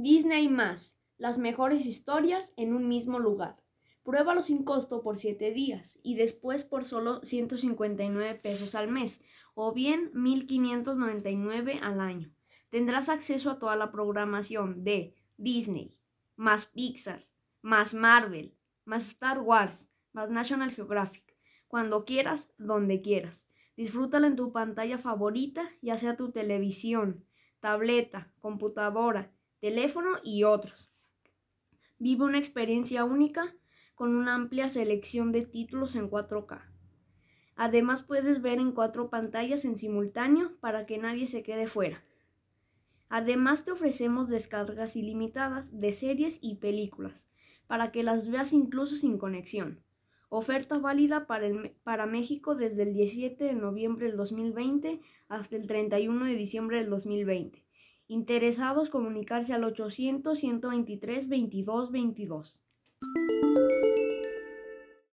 Cine y más, las mejores historias en un mismo lugar. Pruébalo sin costo por 7 días y después por solo 159 pesos al mes o bien 1599 al año. Tendrás acceso a toda la programación de Disney, más Pixar, más Marvel, más Star Wars, más National Geographic, cuando quieras, donde quieras. Disfrútalo en tu pantalla favorita, ya sea tu televisión, tableta, computadora, teléfono y otros. Vive una experiencia única con una amplia selección de títulos en 4K. Además puedes ver en cuatro pantallas en simultáneo para que nadie se quede fuera. Además te ofrecemos descargas ilimitadas de series y películas para que las veas incluso sin conexión. Oferta válida para, para, México desde el 17 de noviembre del 2020 hasta el 31 de diciembre del 2020. Interesados comunicarse al 800 123 22 22.